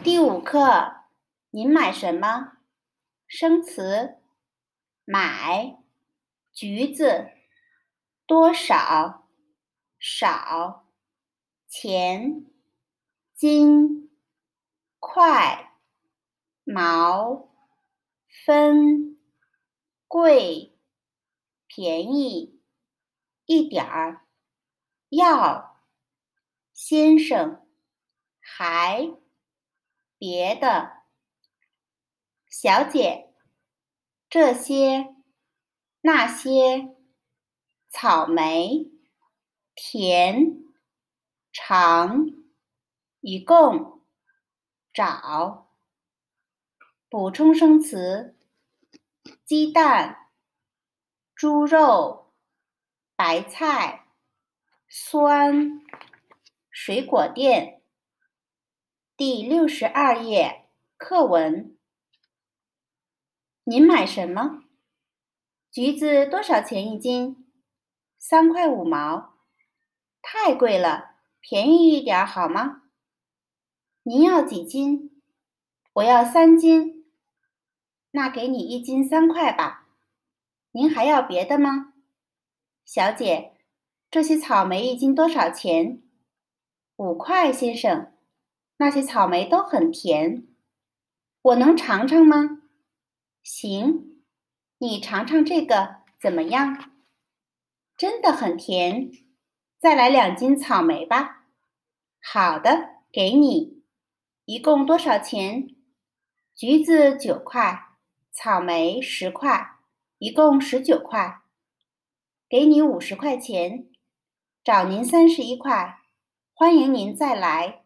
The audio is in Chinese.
第五课，您买什么？生词：买，橘子，多少，少，钱，斤，块，毛，分，贵，便宜，一点儿，要，先生，还。别的，小姐，这些，那些，草莓，甜，长，一共，找，补充生词，鸡蛋，猪肉，白菜，酸，水果店。第六十二页课文。您买什么？橘子多少钱一斤？三块五毛。太贵了，便宜一点好吗？您要几斤？我要三斤。那给你一斤三块吧。您还要别的吗？小姐，这些草莓一斤多少钱？五块，先生。那些草莓都很甜，我能尝尝吗？行，你尝尝这个怎么样？真的很甜，再来两斤草莓吧。好的，给你。一共多少钱？橘子九块，草莓十块，一共十九块。给你五十块钱，找您三十一块。欢迎您再来。